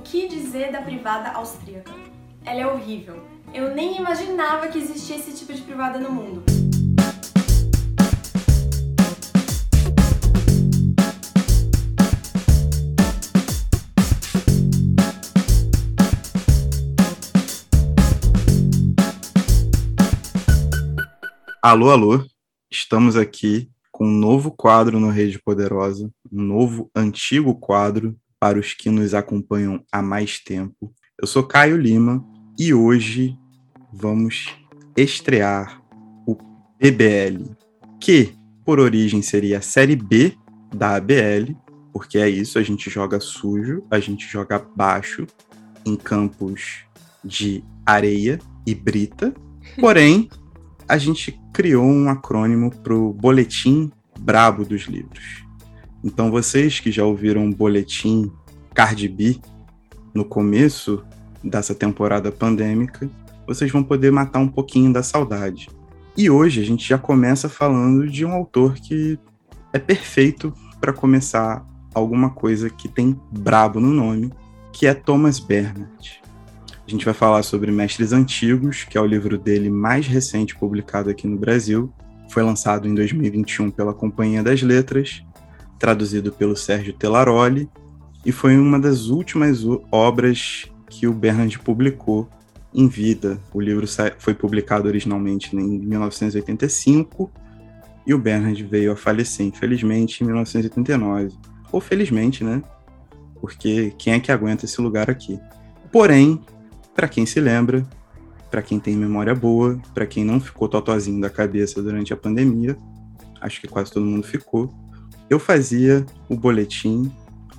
que dizer da privada austríaca? Ela é horrível. Eu nem imaginava que existia esse tipo de privada no mundo. Alô, alô, estamos aqui com um novo quadro no Rede Poderosa, um novo antigo quadro para os que nos acompanham há mais tempo. Eu sou Caio Lima e hoje vamos estrear o BBL, que por origem seria a série B da ABL, porque é isso, a gente joga sujo, a gente joga baixo em campos de areia e brita. Porém, a gente criou um acrônimo para o Boletim Brabo dos Livros. Então, vocês que já ouviram o Boletim Cardi B no começo dessa temporada pandêmica, vocês vão poder matar um pouquinho da saudade. E hoje a gente já começa falando de um autor que é perfeito para começar alguma coisa que tem brabo no nome, que é Thomas Bernard. A gente vai falar sobre Mestres Antigos, que é o livro dele mais recente publicado aqui no Brasil. Foi lançado em 2021 pela Companhia das Letras, traduzido pelo Sérgio Telaroli, e foi uma das últimas obras que o Bernard publicou em vida. O livro foi publicado originalmente em 1985 e o Bernard veio a falecer, infelizmente, em 1989. Ou felizmente, né? Porque quem é que aguenta esse lugar aqui? Porém, para quem se lembra, para quem tem memória boa, para quem não ficou totozinho da cabeça durante a pandemia, acho que quase todo mundo ficou, eu fazia o boletim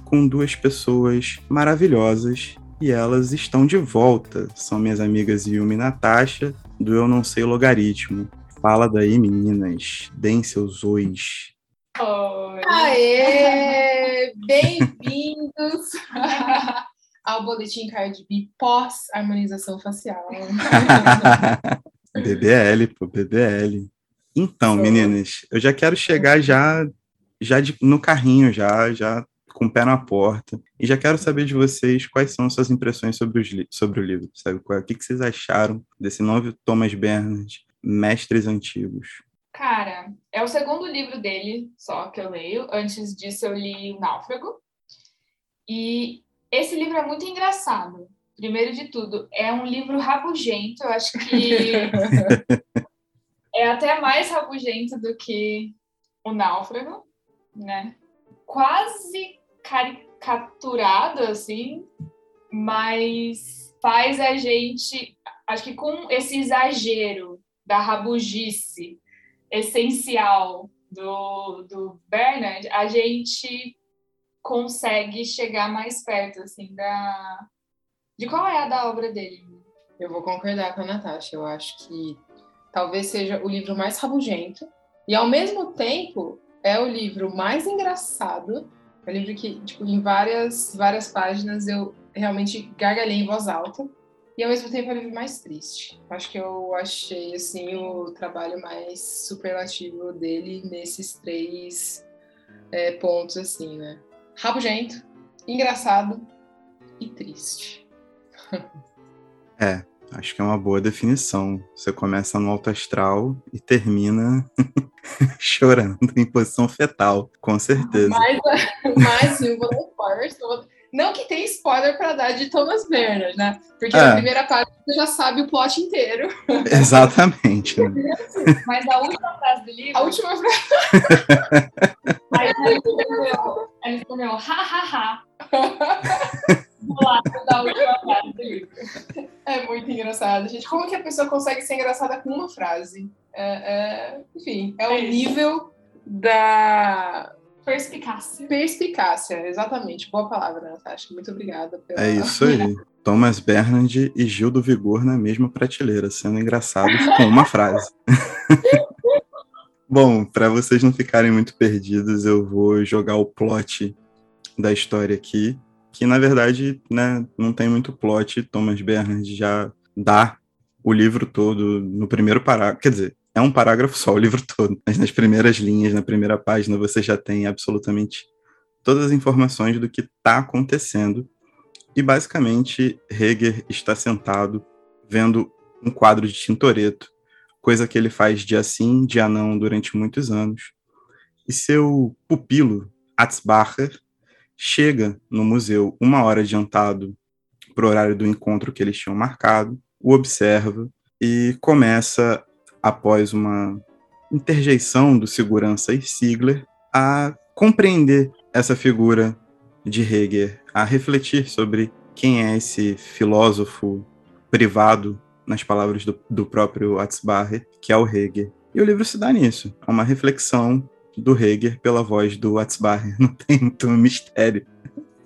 com duas pessoas maravilhosas e elas estão de volta. São minhas amigas Yumi e Natasha, do Eu Não Sei Logaritmo. Fala daí, meninas. Deem seus ois. Oi! Aê! Bem-vindos! ao boletim Card B pós-harmonização facial. BBL, pô, BBL. Então, Sou. meninas, eu já quero chegar já, já de, no carrinho, já, já com o pé na porta. E já quero saber de vocês quais são suas impressões sobre, os sobre o livro, sabe? O que, que vocês acharam desse novo Thomas Bernard, Mestres Antigos? Cara, é o segundo livro dele só que eu leio. Antes disso, eu li O Náufrago. E esse livro é muito engraçado. Primeiro de tudo, é um livro rabugento. Eu acho que é até mais rabugento do que O Náufrago, né? Quase caricaturado, assim, mas faz a gente, acho que com esse exagero da rabugice essencial do, do Bernard, a gente consegue chegar mais perto, assim, da... De qual é a da obra dele? Eu vou concordar com a Natasha. Eu acho que talvez seja o livro mais rabugento e, ao mesmo tempo, é o livro mais engraçado. É um livro que, tipo, em várias, várias páginas eu realmente gargalhei em voz alta. E, ao mesmo tempo, é o livro mais triste. Acho que eu achei, assim, o trabalho mais superlativo dele nesses três é, pontos, assim, né? rabugento, engraçado e triste. É, acho que é uma boa definição. Você começa no alto astral e termina chorando em posição fetal, com certeza. Mas, mas eu vou dar spoilers. Não que tem spoiler para dar de Thomas Bernard, né? Porque é. na primeira parte você já sabe o plot inteiro. Exatamente. Né? Mas a última frase do livro. A última frase. Aí ele respondeu, ha, ha, ha. Da última frase do livro. É muito engraçado, gente. Como que a pessoa consegue ser engraçada com uma frase? É, é, enfim, é, é o isso. nível da Perspicácia. Perspicácia, exatamente. Boa palavra, Natasha. Muito obrigada. Pela... É isso aí. Thomas Bernard e Gil do Vigor na mesma prateleira, sendo engraçados com uma frase. Bom, para vocês não ficarem muito perdidos, eu vou jogar o plot da história aqui, que na verdade né, não tem muito plot. Thomas Bernard já dá o livro todo no primeiro parágrafo. Quer dizer, é um parágrafo só, o livro todo. Mas nas primeiras linhas, na primeira página, você já tem absolutamente todas as informações do que está acontecendo E basicamente, Hegel está sentado vendo um quadro de Tintoretto, coisa que ele faz dia sim, dia não durante muitos anos. E seu pupilo, Atzbacher, chega no museu uma hora adiantado para o horário do encontro que eles tinham marcado, o observa e começa, após uma interjeição do segurança e Sigler, a compreender essa figura de Hegel, a refletir sobre quem é esse filósofo privado, nas palavras do, do próprio Atzbacher, que é o Hegel. E o livro se dá nisso, é uma reflexão do Hegel pela voz do Atzbacher, não tem muito mistério.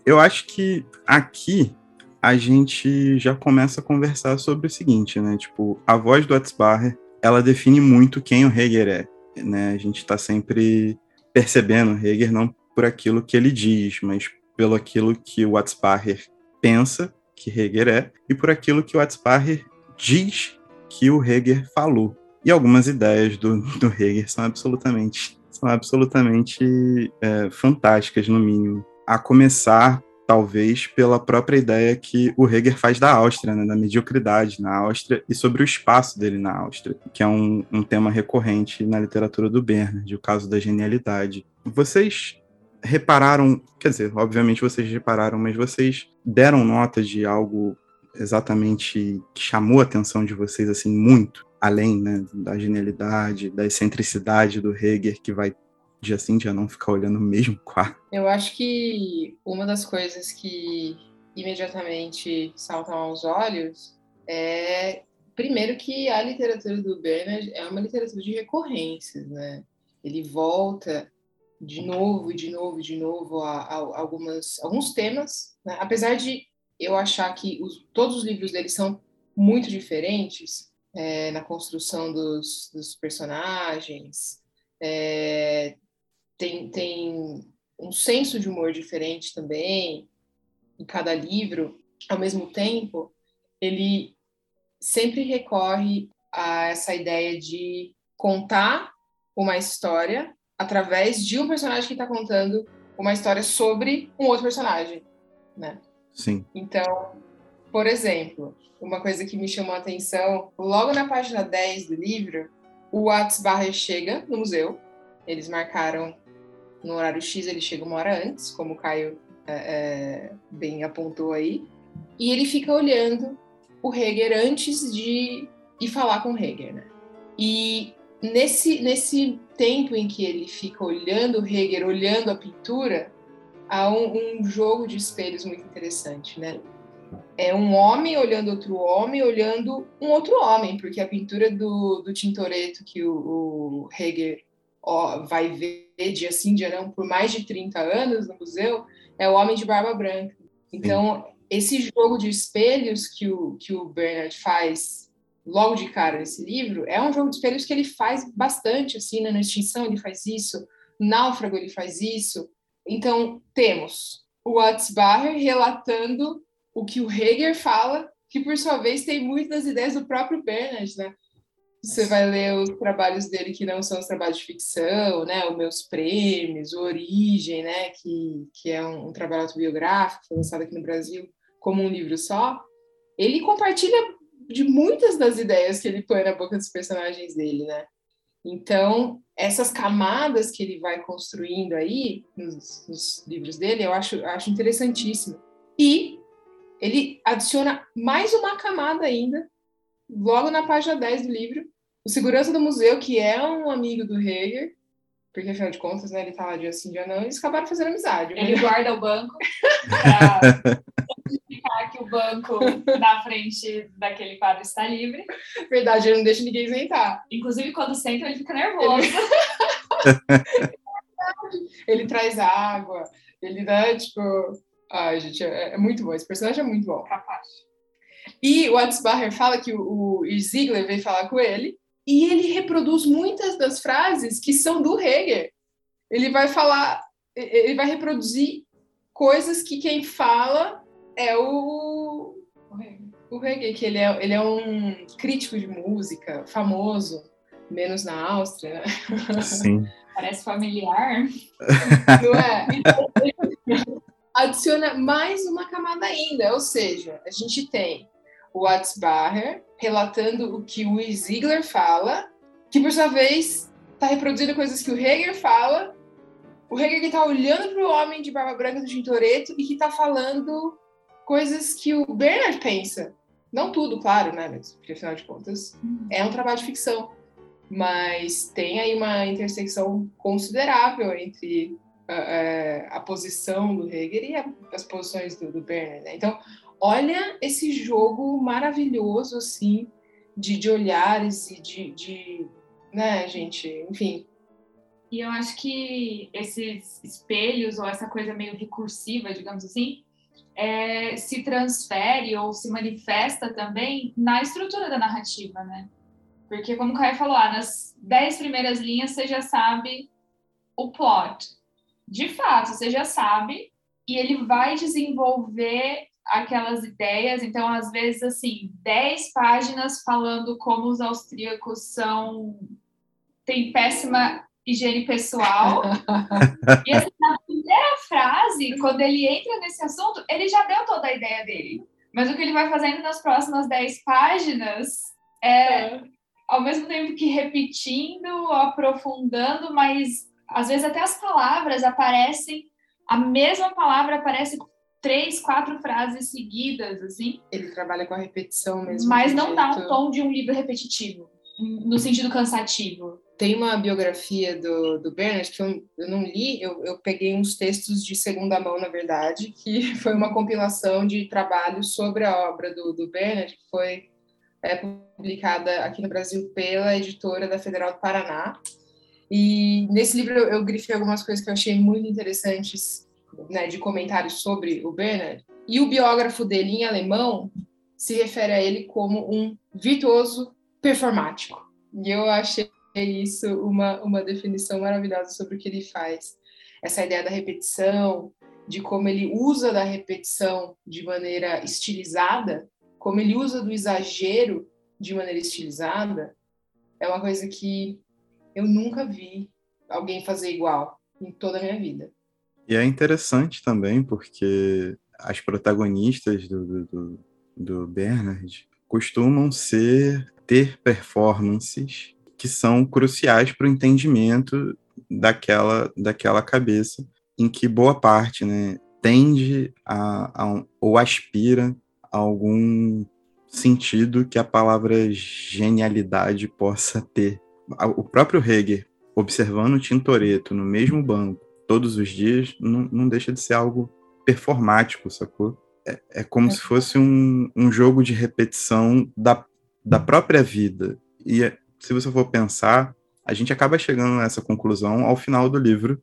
Eu acho que aqui a gente já começa a conversar sobre o seguinte, né? Tipo, a voz do Atzbacher, ela define muito quem o Hegel é, né? A gente está sempre percebendo Hegel não por aquilo que ele diz, mas pelo aquilo que o Atzbacher pensa que Hegel é e por aquilo que o Atzbacher diz que o Hegel falou. E algumas ideias do, do Hegel são absolutamente, são absolutamente é, fantásticas, no mínimo. A começar talvez pela própria ideia que o Hegel faz da Áustria, né, da mediocridade na Áustria e sobre o espaço dele na Áustria, que é um, um tema recorrente na literatura do Bernard, o caso da genialidade. Vocês repararam, quer dizer, obviamente vocês repararam, mas vocês deram nota de algo exatamente que chamou a atenção de vocês assim muito, além né, da genialidade, da excentricidade do Hegel, que vai dia sim, dia não ficar olhando o mesmo quadro. Eu acho que uma das coisas que imediatamente saltam aos olhos é, primeiro, que a literatura do Bernard é uma literatura de recorrências, né? Ele volta de novo e de novo e de novo a, a, algumas, alguns temas, né? apesar de eu achar que os, todos os livros dele são muito diferentes é, na construção dos, dos personagens, é, tem, tem um senso de humor diferente também em cada livro, ao mesmo tempo, ele sempre recorre a essa ideia de contar uma história através de um personagem que está contando uma história sobre um outro personagem, né? Sim. Então, por exemplo, uma coisa que me chamou a atenção, logo na página 10 do livro, o Barre chega no museu, eles marcaram no horário X ele chega uma hora antes, como o Caio é, é, bem apontou aí, e ele fica olhando o Heger antes de ir falar com o Heger, né? E nesse, nesse tempo em que ele fica olhando o Heger, olhando a pintura, há um, um jogo de espelhos muito interessante, né? É um homem olhando outro homem, olhando um outro homem, porque a pintura do, do Tintoretto que o, o Heger ó, vai ver dia sim, dia não, por mais de 30 anos no museu, é o Homem de Barba Branca. Então, esse jogo de espelhos que o, que o Bernard faz logo de cara nesse livro, é um jogo de espelhos que ele faz bastante, assim, né? na Extinção ele faz isso, Náufrago ele faz isso. Então, temos o Atzbacher relatando o que o Hegel fala, que por sua vez tem muitas ideias do próprio Bernard, né? Você vai ler os trabalhos dele que não são os trabalhos de ficção, né? Os Meus Prêmios, o Origem, né? Que, que é um, um trabalho autobiográfico, foi lançado aqui no Brasil como um livro só. Ele compartilha de muitas das ideias que ele põe na boca dos personagens dele, né? Então, essas camadas que ele vai construindo aí nos, nos livros dele, eu acho, acho interessantíssimo. E ele adiciona mais uma camada ainda, logo na página 10 do livro, o segurança do museu, que é um amigo do Hegel, porque afinal de contas, né, ele tá lá dia sim, dia não, eles acabaram fazendo amizade. Ele mas... guarda o banco justificar que o banco na frente daquele quadro está livre. Verdade, ele não deixa ninguém sentar. Inclusive, quando senta, ele fica nervoso. Ele, ele traz água, ele dá, tipo... Ai, gente, é, é, muito bom. Esse personagem é muito bom. Capaz. E o Atzbacher fala que o, o Ziegler veio falar com ele e ele reproduz muitas das frases que são do Hegel. Ele vai falar, ele vai reproduzir coisas que quem fala é o, o Hegel, que ele é, ele é um crítico de música famoso, menos na Áustria, né? Sim. Parece familiar. Não é? adiciona mais uma camada ainda, ou seja, a gente tem o Watzbacher relatando o que o Ziegler fala, que por sua vez está reproduzindo coisas que o Hegel fala, o Hegel que está olhando para o homem de barba branca do Tintoretto e que está falando coisas que o Bernard pensa. Não tudo, claro, né? Mas, porque afinal de contas é um trabalho de ficção. Mas tem aí uma intersecção considerável entre uh, a posição do Hegel e a, as posições do, do Bernard. Né? Então, olha esse jogo maravilhoso, assim, de, de olhares e de, de, né, gente, enfim. E eu acho que esses espelhos, ou essa coisa meio recursiva, digamos assim, é, se transfere ou se manifesta também na estrutura da narrativa, né? Porque, como o Caio falou, ah, nas dez primeiras linhas você já sabe o plot. De fato, você já sabe, e ele vai desenvolver aquelas ideias. Então, às vezes, assim, dez páginas falando como os austríacos são. têm péssima higiene pessoal. e assim, na primeira frase, quando ele entra nesse assunto, ele já deu toda a ideia dele. Mas o que ele vai fazendo nas próximas dez páginas é, é. ao mesmo tempo que repetindo, aprofundando, mas às vezes até as palavras aparecem, a mesma palavra aparece três, quatro frases seguidas, assim. Ele trabalha com a repetição mesmo. Mas não jeito. dá um tom de um livro repetitivo, no sentido cansativo. Tem uma biografia do, do Bernard que eu, eu não li, eu, eu peguei uns textos de segunda mão, na verdade, que foi uma compilação de trabalhos sobre a obra do, do Bernard, que foi é, publicada aqui no Brasil pela editora da Federal do Paraná. E nesse livro eu, grifei algumas coisas que eu achei muito interessantes né, de comentários sobre o Bernard, e o biógrafo dele em alemão se refere a ele como um virtuoso performático. E eu achei isso uma, uma definição maravilhosa sobre o que ele faz. Essa ideia da repetição, de como ele usa da repetição de maneira estilizada, como ele usa do exagero de maneira estilizada, é uma coisa que eu nunca vi alguém fazer igual em toda a minha vida. E é interessante também porque as protagonistas do, do, do, do Bernard costumam ser ter performances que são cruciais para o entendimento daquela, daquela cabeça em que boa parte né, tende a, a, ou aspira a algum sentido que a palavra genialidade possa ter. O próprio Hegel, observando o Tintoretto no mesmo banco, todos os dias, não, não deixa de ser algo performático, sacou? É, é como é. se fosse um, um jogo de repetição da, da própria vida. E é, se você for pensar, a gente acaba chegando nessa conclusão ao final do livro,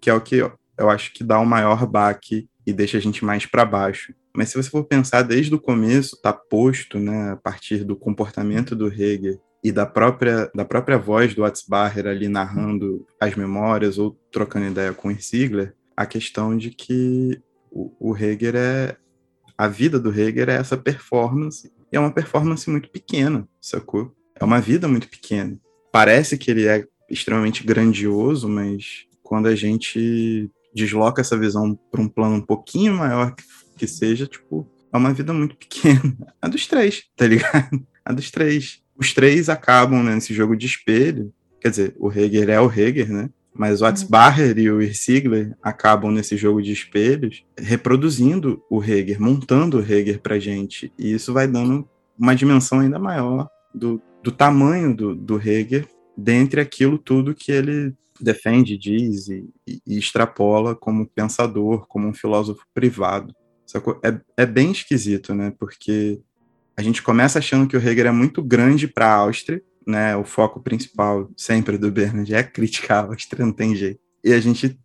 que é o que eu acho que dá o maior baque e deixa a gente mais para baixo. Mas se você for pensar desde o começo, tá posto, né, a partir do comportamento do Hegel e da própria, da própria voz do Atzbacher ali narrando as memórias ou trocando ideia com o Ziegler, a questão de que o, o Hegel é. A vida do Hegel é essa performance, e é uma performance muito pequena, sacou? É uma vida muito pequena. Parece que ele é extremamente grandioso, mas quando a gente desloca essa visão para um plano um pouquinho maior que, que seja, tipo, é uma vida muito pequena. A dos três, tá ligado? A dos três os três acabam né, nesse jogo de espelho. Quer dizer, o Hegel é o Hegel, né? Mas o uhum. Atzbacher e o Irsigler acabam nesse jogo de espelhos reproduzindo o Hegel, montando o Hegel pra gente. E isso vai dando uma dimensão ainda maior do, do tamanho do, do Hegel dentre aquilo tudo que ele defende, diz e, e, extrapola como pensador, como um filósofo privado. É, é bem esquisito, né? Porque a gente começa achando que o Hegel é muito grande para a Áustria, né? O foco principal sempre do Bernard é criticar a Áustria, não tem jeito. E a gente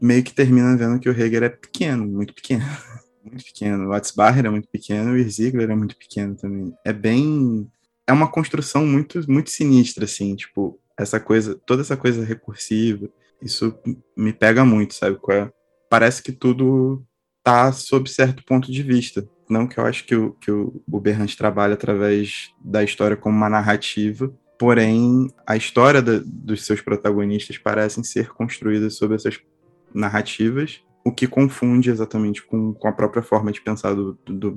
meio que termina vendo que o Hegel é pequeno, muito pequeno. muito pequeno. O Watzbacher é muito pequeno o Ziegler é muito pequeno também. É bem. É uma construção muito, muito sinistra, assim, tipo, essa coisa, toda essa coisa recursiva. Isso me pega muito, sabe? É? Parece que tudo tá sob certo ponto de vista. Não que eu acho que o, que o, Berrante trabalha através da história como uma narrativa, porém a história da, dos seus protagonistas parecem ser construídas sobre essas narrativas o que confunde exatamente com, com a própria forma de pensar do, do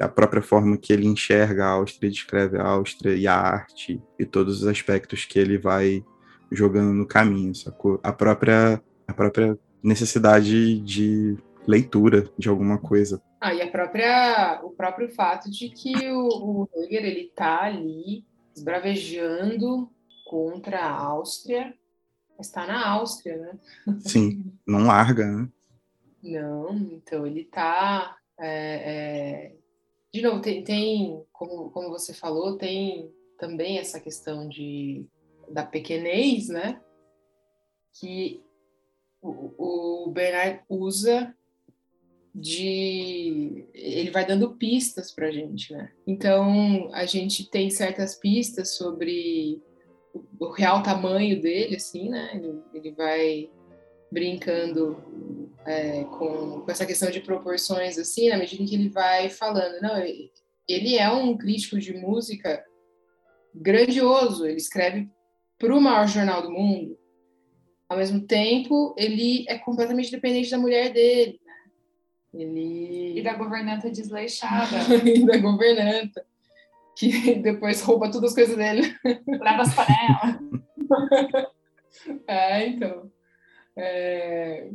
a própria forma que ele enxerga a Áustria, descreve a Áustria e a arte e todos os aspectos que ele vai jogando no caminho, sacou? A própria, a própria necessidade de leitura de alguma coisa. Ah, e a própria, o próprio fato de que o, o ele tá ali esbravejando contra a Áustria, está na Áustria, né? Sim, não larga, né? Não, então ele está é, é... De novo, tem, tem como, como você falou, tem também essa questão de, da pequenez, né? Que o, o Bernard usa de ele vai dando pistas para gente, né? Então a gente tem certas pistas sobre o real tamanho dele, assim, né? Ele, ele vai brincando é, com, com, essa questão de proporções, assim, na medida em que ele vai falando. Não, ele é um crítico de música grandioso. Ele escreve para o maior jornal do mundo. Ao mesmo tempo, ele é completamente dependente da mulher dele. Ele... E da governanta desleixada. e da governanta que depois rouba todas as coisas dele. Leva as panelas. é, então. É,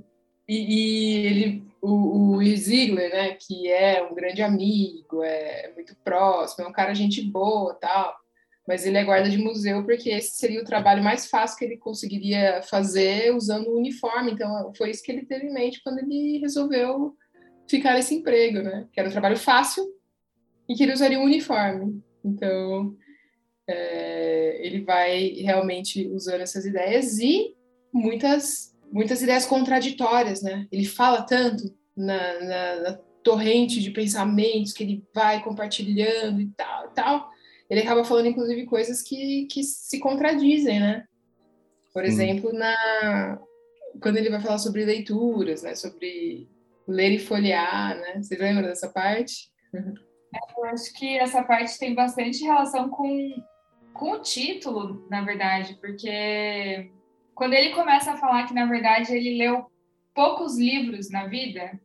e, e, ele, o, o Ziegler, né, que é um grande amigo, é muito próximo, é um cara gente boa tal, mas ele é guarda de museu porque esse seria o trabalho mais fácil que ele conseguiria fazer usando o uniforme. Então, foi isso que ele teve em mente quando ele resolveu ficar nesse emprego, né? Que era um trabalho fácil e que ele usaria um uniforme. Então, é, ele vai realmente usando essas ideias e muitas, muitas ideias contraditórias, né? Ele fala tanto na, na, na torrente de pensamentos que ele vai compartilhando e tal, e tal. Ele acaba falando, inclusive, coisas que, que se contradizem, né? Por exemplo, na quando ele vai falar sobre leituras, né? Sobre ler e folhear, né? Vocês lembram dessa parte? Eu acho que essa parte tem bastante relação com, com o título, na verdade, porque quando ele começa a falar que, na verdade, ele leu poucos livros na vida,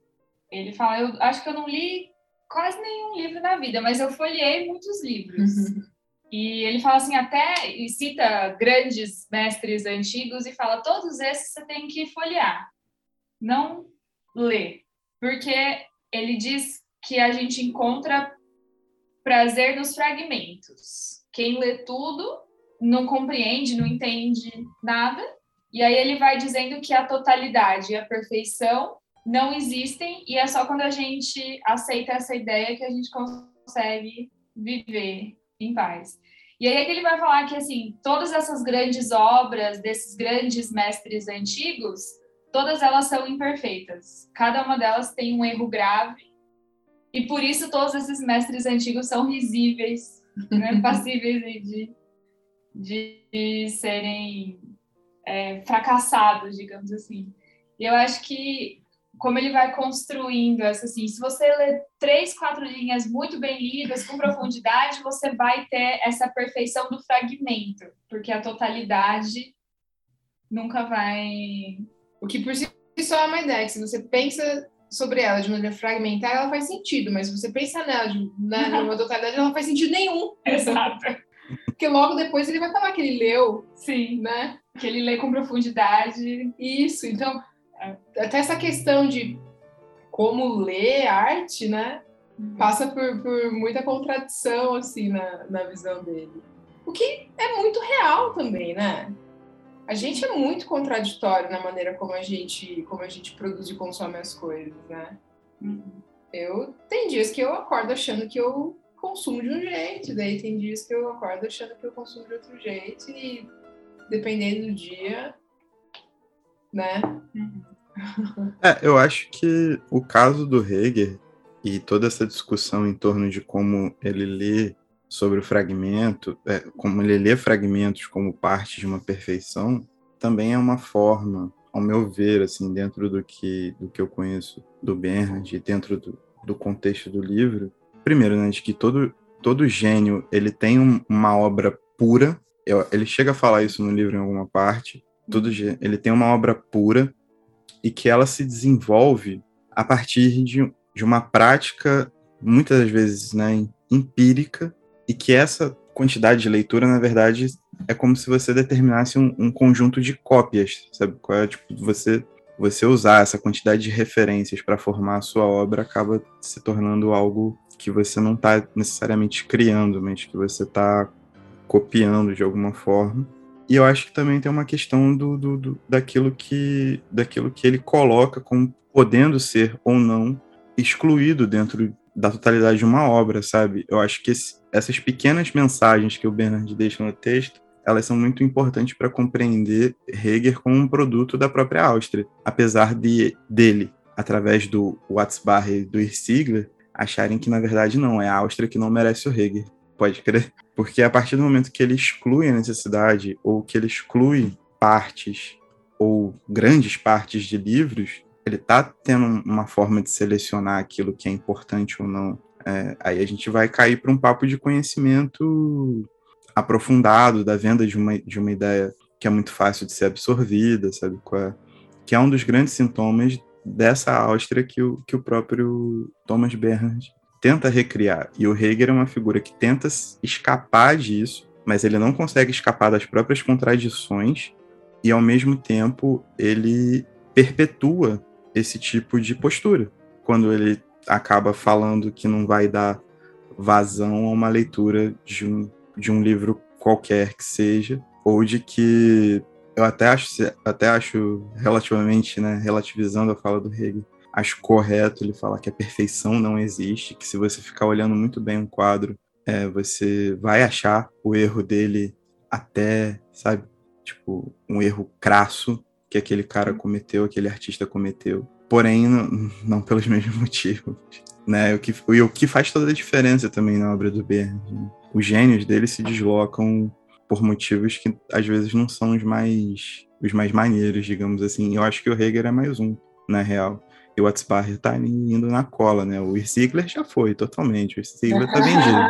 ele fala: Eu acho que eu não li quase nenhum livro na vida, mas eu folhei muitos livros. E ele fala assim, até, e cita grandes mestres antigos e fala: todos esses você tem que folhear, não ler. Porque ele diz que a gente encontra prazer nos fragmentos. Quem lê tudo não compreende, não entende nada. E aí ele vai dizendo que a totalidade e a perfeição não existem e é só quando a gente aceita essa ideia que a gente consegue viver em paz. E aí é que ele vai falar que assim, todas essas grandes obras desses grandes mestres antigos, todas elas são imperfeitas. Cada uma delas tem um erro grave e por isso todos esses mestres antigos são risíveis, né? passíveis de, de serem é, fracassados, digamos assim. E eu acho que como ele vai construindo essa assim, se você ler três, quatro linhas muito bem lidas, com profundidade, você vai ter essa perfeição do fragmento, porque a totalidade nunca vai. O que por si só é uma ideia, que se você pensa sobre ela de maneira fragmentar, ela faz sentido, mas se você pensa nela de, na, numa totalidade, ela não faz sentido nenhum. Exato. Porque logo depois ele vai falar que ele leu. Sim. Né? Que ele lê com profundidade. Isso, então, até essa questão de como ler arte, né? Passa por, por muita contradição, assim, na, na visão dele. O que é muito real também, né? A gente é muito contraditório na maneira como a gente como a gente produz e consome as coisas, né? Uhum. Eu tem dias que eu acordo achando que eu consumo de um jeito, daí tem dias que eu acordo achando que eu consumo de outro jeito e dependendo do dia, né? Uhum. É, eu acho que o caso do Hegel e toda essa discussão em torno de como ele lê sobre o fragmento, é, como ele lê fragmentos como parte de uma perfeição, também é uma forma, ao meu ver, assim, dentro do que, do que eu conheço do Bernard e dentro do, do contexto do livro, primeiro, né, de que todo, todo gênio ele tem um, uma obra pura, eu, ele chega a falar isso no livro em alguma parte, todo ele tem uma obra pura e que ela se desenvolve a partir de, de uma prática, muitas das vezes, né, empírica, e que essa quantidade de leitura, na verdade, é como se você determinasse um, um conjunto de cópias, sabe? Qual é, tipo, você você usar essa quantidade de referências para formar a sua obra acaba se tornando algo que você não está necessariamente criando, mas que você está copiando de alguma forma. E eu acho que também tem uma questão do, do, do, daquilo, que, daquilo que ele coloca como podendo ser ou não excluído dentro da totalidade de uma obra, sabe? Eu acho que esse, essas pequenas mensagens que o Bernard deixa no texto elas são muito importantes para compreender Hegel como um produto da própria Áustria, apesar de dele, através do Watzbach e do Irsigler, acharem que na verdade não, é a Áustria que não merece o Hegel. Pode crer? Porque a partir do momento que ele exclui a necessidade ou que ele exclui partes ou grandes partes de livros, ele está tendo uma forma de selecionar aquilo que é importante ou não. É, aí a gente vai cair para um papo de conhecimento aprofundado da venda de uma, de uma ideia que é muito fácil de ser absorvida, sabe? É? Que é um dos grandes sintomas dessa Áustria que o, que o próprio Thomas Bernhard tenta recriar. E o Hegel é uma figura que tenta escapar disso, mas ele não consegue escapar das próprias contradições e, ao mesmo tempo, ele perpetua esse tipo de postura. Quando ele acaba falando que não vai dar vazão a uma leitura de um de um livro qualquer que seja, ou de que eu até acho, até acho relativamente, né, relativizando a fala do Hegel, acho correto ele falar que a perfeição não existe, que se você ficar olhando muito bem um quadro, é, você vai achar o erro dele até, sabe, tipo, um erro crasso que aquele cara cometeu, aquele artista cometeu. Porém, não, não pelos mesmos motivos. Né? O que, e o que faz toda a diferença também na obra do Bernard. Né? os gênios dele se deslocam por motivos que às vezes não são os mais os mais maneiros, digamos assim. Eu acho que o Hegel é mais um, na real. E o Watzbach tá indo na cola, né? O Ziegler já foi totalmente. O Ziegler tá vendido.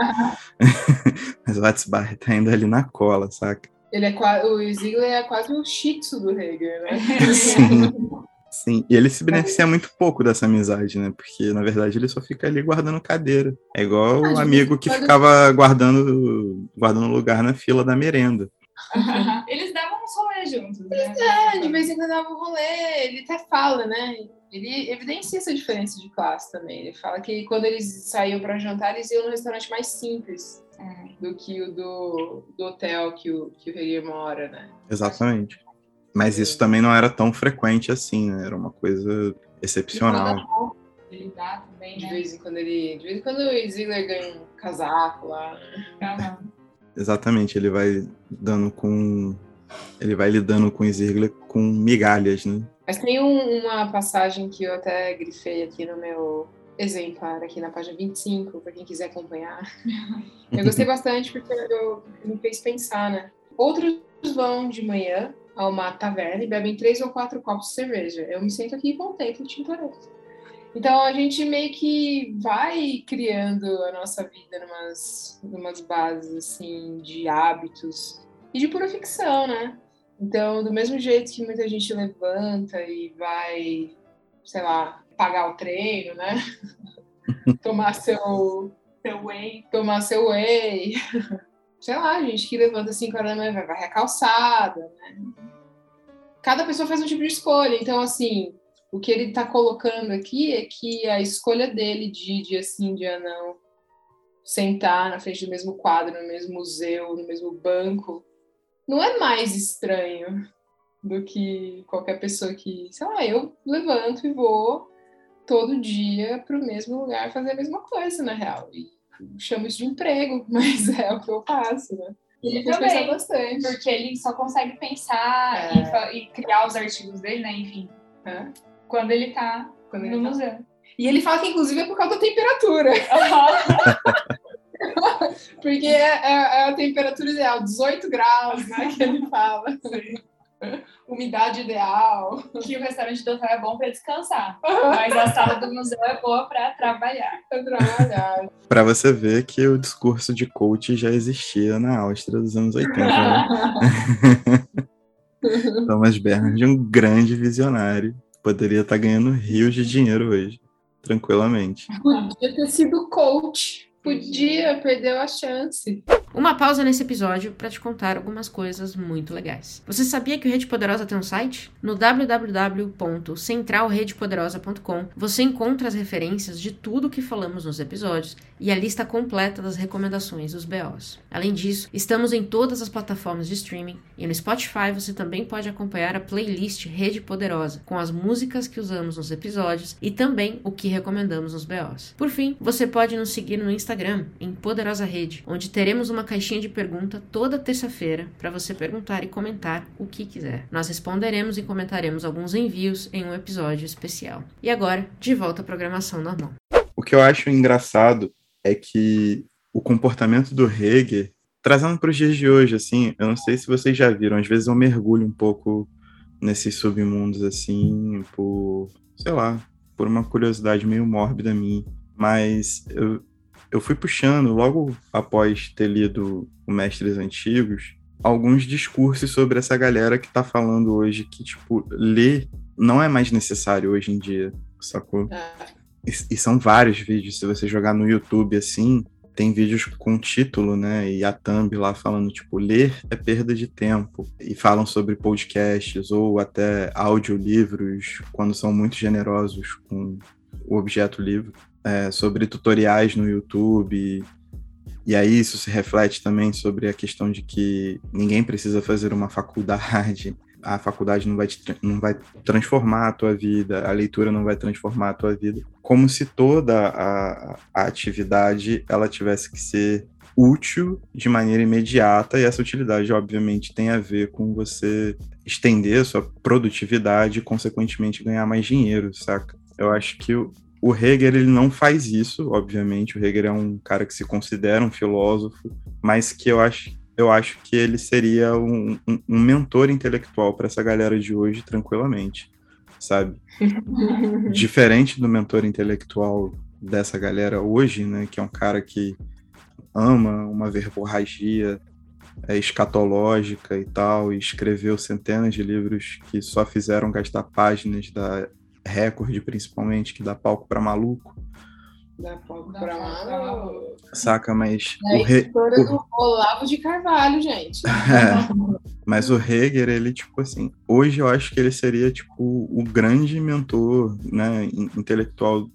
Mas o Watzbach tá indo ali na cola, saca? Ele é o Ziegler é quase o shih tzu do Hegel, né? Sim. Sim, e ele se beneficia muito pouco dessa amizade, né? Porque, na verdade, ele só fica ali guardando cadeira. É igual ah, o amigo que ficava guardando, guardando lugar na fila da merenda. Eles davam uns rolê juntos, né? É, de vez em quando davam um rolê. Ele até fala, né? Ele evidencia essa diferença de classe também. Ele fala que quando eles saíam para jantar, eles iam no restaurante mais simples é. do que o do, do hotel que o, que o Hegel mora, né? Exatamente. Mas isso também não era tão frequente assim, né? Era uma coisa excepcional. Ele dá também, né? De vez em quando ele. De vez em quando o Ziggler ganha um casaco lá. Exatamente, ele vai dando com. Ele vai lidando com o Ziggler com migalhas, né? Mas tem um, uma passagem que eu até grifei aqui no meu exemplar, aqui na página 25, para quem quiser acompanhar. Eu gostei bastante porque eu, me fez pensar, né? Outros vão de manhã a uma taverna e bebem três ou quatro copos de cerveja. Eu me sento aqui e contemplo Tintoretto. Então a gente meio que vai criando a nossa vida numas, numas bases assim de hábitos e de pura ficção, né? Então, do mesmo jeito que muita gente levanta e vai, sei lá, pagar o treino, né? tomar seu seu whey, tomar seu whey. sei lá, gente que levanta 5 horas da manhã, vai varrer a calçada, né? Cada pessoa faz um tipo de escolha. Então, assim, o que ele está colocando aqui é que a escolha dele de dia sim, dia não, sentar na frente do mesmo quadro, no mesmo museu, no mesmo banco, não é mais estranho do que qualquer pessoa que, sei lá, eu levanto e vou todo dia para o mesmo lugar fazer a mesma coisa, na real. E chamo isso de emprego, mas é o que eu faço, né? Ele também, bastante. porque ele só consegue pensar é. e, e, criar os artigos dele, né? Enfim, é. quando ele tá quando no ele tá. museu. E ele fala que, inclusive, é por causa da temperatura. Uhum. porque é, é, é, a temperatura ideal, 18 graus, né? Que ele fala. Sim. umidade ideal. Que o restaurante do hotel é bom para descansar, mas a sala do museu é boa para trabalhar. Para trabalhar. para você ver que o discurso de coach já existia na Áustria dos anos 80. Né? Thomas Bernhard, um grande visionário poderia estar ganhando rios de dinheiro hoje, tranquilamente. Podia ter sido coach. Podia, perdeu a chance. Uma pausa nesse episódio para te contar algumas coisas muito legais. Você sabia que o Rede Poderosa tem um site? No www.centralredepoderosa.com você encontra as referências de tudo que falamos nos episódios e a lista completa das recomendações dos BOs. Além disso, estamos em todas as plataformas de streaming e no Spotify você também pode acompanhar a playlist Rede Poderosa com as músicas que usamos nos episódios e também o que recomendamos nos BOs. Por fim, você pode nos seguir no Instagram em Poderosa Rede, onde teremos uma caixinha de pergunta toda terça-feira para você perguntar e comentar o que quiser. Nós responderemos e comentaremos alguns envios em um episódio especial. E agora, de volta à programação normal. O que eu acho engraçado é que o comportamento do Hegel, trazendo para os dias de hoje, assim, eu não sei se vocês já viram, às vezes eu mergulho um pouco nesses submundos, assim, por, sei lá, por uma curiosidade meio mórbida minha, mas eu, eu fui puxando, logo após ter lido o Mestres Antigos, alguns discursos sobre essa galera que tá falando hoje que, tipo, ler não é mais necessário hoje em dia, sacou? É. E, e, são vários vídeos, se você jogar no YouTube assim, tem vídeos com título, né, e a thumb lá falando, tipo, ler é perda de tempo. E falam sobre podcasts ou até audiolivros, quando são muito generosos com o objeto livro é, sobre tutoriais no YouTube. E aí isso se reflete também sobre a questão de que ninguém precisa fazer uma faculdade. A faculdade não vai, te, não vai transformar a tua vida, a leitura não vai transformar a tua vida. Como se toda a, a atividade ela tivesse que ser útil de maneira imediata, e essa utilidade, obviamente, tem a ver com você estender a sua produtividade e, consequentemente, ganhar mais dinheiro, saca? Eu acho que o Hegel ele não faz isso, obviamente. O Hegel é um cara que se considera um filósofo, mas que eu acho, eu acho que ele seria um, um, um mentor intelectual para essa galera de hoje, tranquilamente, sabe? Diferente do mentor intelectual dessa galera hoje, né, que é um cara que ama uma verborragia é, escatológica e tal, e escreveu centenas de livros que só fizeram gastar páginas da recorde, principalmente, que dá palco para maluco. Dá palco para maluco. Saca, mas. É o re... do Olavo de Carvalho, gente. é. Mas o Hegel, ele, tipo assim, hoje eu acho que ele seria, tipo, o grande mentor, né, intelectual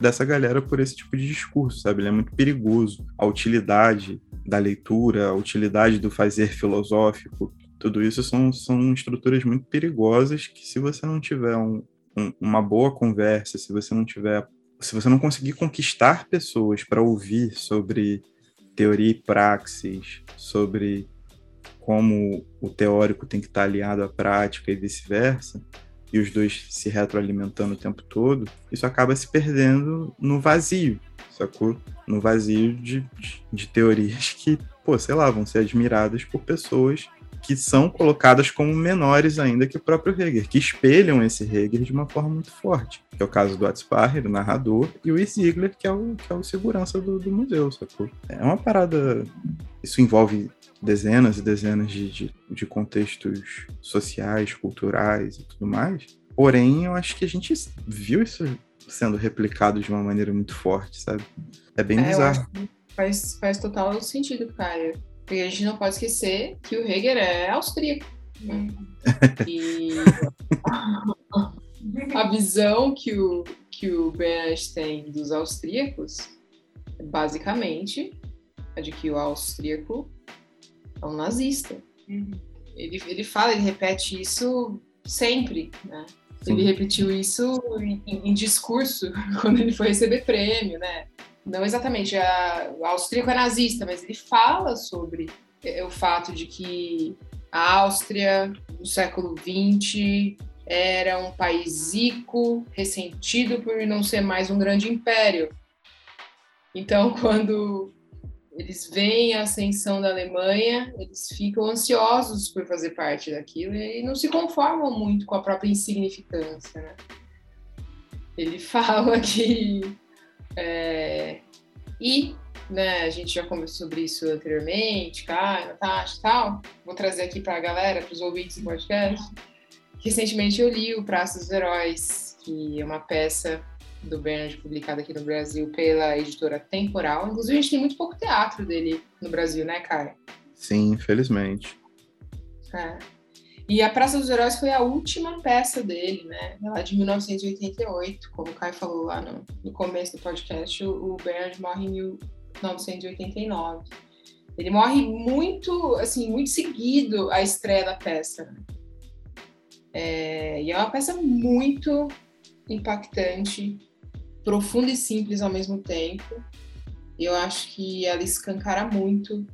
dessa galera por esse tipo de discurso, sabe? Ele é muito perigoso. A utilidade da leitura, a utilidade do fazer filosófico, tudo isso são, são estruturas muito perigosas que se você não tiver um, um, uma boa conversa, se você não tiver, se você não conseguir conquistar pessoas para ouvir sobre teoria e praxis, sobre como o teórico tem que estar alinhado à prática e vice-versa, e os dois se retroalimentando o tempo todo, isso acaba se perdendo no vazio, sacou? No vazio de, de, de teorias que, pô, sei lá, vão ser admiradas por pessoas que são colocadas como menores ainda que o próprio Hegel, que espelham esse Hegel de uma forma muito forte. Que é o caso do Atzpacher, o narrador, e o Ziegler, que é o, que é o segurança do, do museu, sacou? É uma parada... Isso envolve dezenas e dezenas de, de, de contextos sociais, culturais e tudo mais. Porém, eu acho que a gente viu isso sendo replicado de uma maneira muito forte, sabe? É bem é, bizarro. Faz, faz total sentido, Caio. Porque a gente não pode esquecer que o Hegel é austríaco. Né? E a visão que o, que o Bernard tem dos austríacos é basicamente a de que o austríaco é um nazista. Uhum. Ele, ele fala, ele repete isso sempre, né? Ele repetiu isso em, em, discurso quando ele foi receber prêmio, né? Não exatamente a, austríaco é nazista, mas ele fala sobre é, o fato de que a Áustria, no século XX, era um país rico, ressentido por não ser mais um grande império. Então, quando eles veem a ascensão da Alemanha, eles ficam ansiosos por fazer parte daquilo e não se conformam muito com a própria insignificância. Né? Ele fala que é, e né, a gente já conversou sobre isso anteriormente, Caio, Natasha e tal. Vou trazer aqui para a galera, para os ouvintes do podcast, recentemente eu li o Praça dos Heróis, que é uma peça do Bernard publicada aqui no Brasil pela editora Temporal. Inclusive, a gente tem muito pouco teatro dele no Brasil, né, Caio? Sim, infelizmente. É. E a Praça dos Heróis foi a última peça dele, né? Ela de 1988, como o Caio falou lá no, no começo do podcast, o, o Bernard morre em 1989. Ele morre muito, assim, muito seguido à estreia da peça. Né? É, e é uma peça muito impactante, profunda e simples ao mesmo tempo. Eu acho que ela escancara muito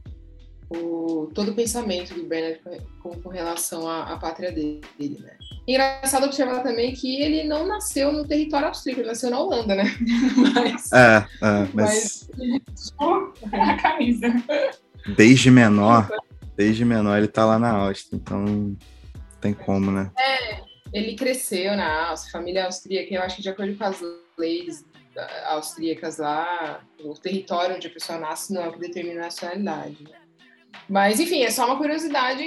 o, todo o pensamento do Bernard com, com relação à, à, pátria dele, né? Engraçado observar também que ele não nasceu no território austríaco, ele nasceu na Holanda, né? mas, é, é, mas... mas... a camisa. Desde menor, desde menor ele tá lá na Áustria, então não tem como, né? É, ele cresceu na Áustria, família austríaca, eu acho que de acordo com as leis austríacas lá, o território onde a pessoa nasce não é o que determina a nacionalidade. Né? Mas, enfim, é só uma curiosidade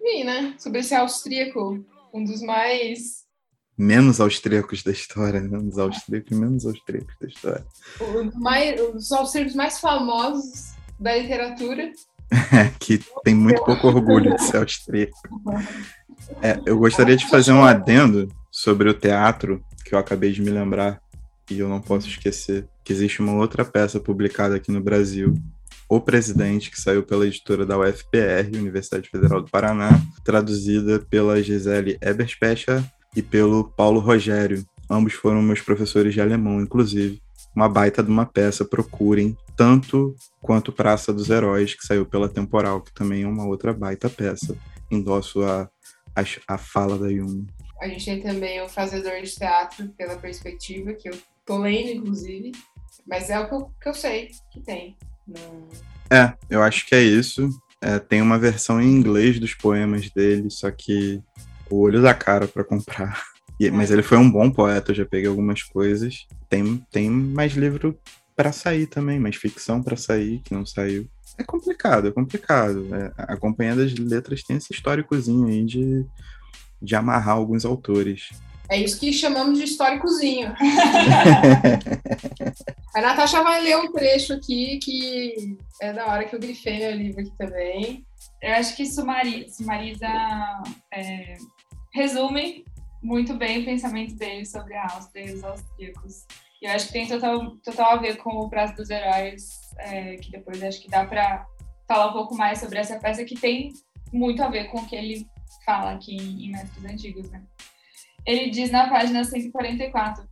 minha, né? Sobre esse austríaco, um dos mais. Menos austríacos da história, dos austríacos menos austríacos da história. Mais, dos austríacos mais famosos da literatura. É, que tem muito pouco orgulho de ser austríaco. É, eu gostaria de fazer um adendo sobre o teatro, que eu acabei de me lembrar, e eu não posso esquecer, que existe uma outra peça publicada aqui no Brasil, o Presidente, que saiu pela editora da UFPR, Universidade Federal do Paraná, traduzida pela Gisele Eberspecher e pelo Paulo Rogério. Ambos foram meus professores de alemão, inclusive. Uma baita de uma peça, procurem, tanto quanto Praça dos Heróis, que saiu pela Temporal, que também é uma outra baita peça. Endosso a, a, a fala da Yumi. A gente tem também o Fazedor de Teatro, pela perspectiva, que eu tô lendo, inclusive, mas é o que eu, que eu sei que tem. É, eu acho que é isso. É, tem uma versão em inglês dos poemas dele, só que o olho da cara para comprar. E, mas ele foi um bom poeta, eu já peguei algumas coisas. Tem, tem mais livro para sair também, mais ficção para sair, que não saiu. É complicado, é complicado. É, a Companhia das Letras tem esse históricozinho aí de, de amarrar alguns autores. É isso que chamamos de históricozinho. a Natasha vai ler um trecho aqui que é da hora que eu grifei meu livro aqui também. Eu acho que sumariza, sumariza é, resume muito bem o pensamento dele sobre a Áustria e os austríacos. Eu acho que tem total, total a ver com o Prazo dos Heróis, é, que depois acho que dá para falar um pouco mais sobre essa peça que tem muito a ver com o que ele fala aqui em Mestres Antigos, né? Ele diz na página 144: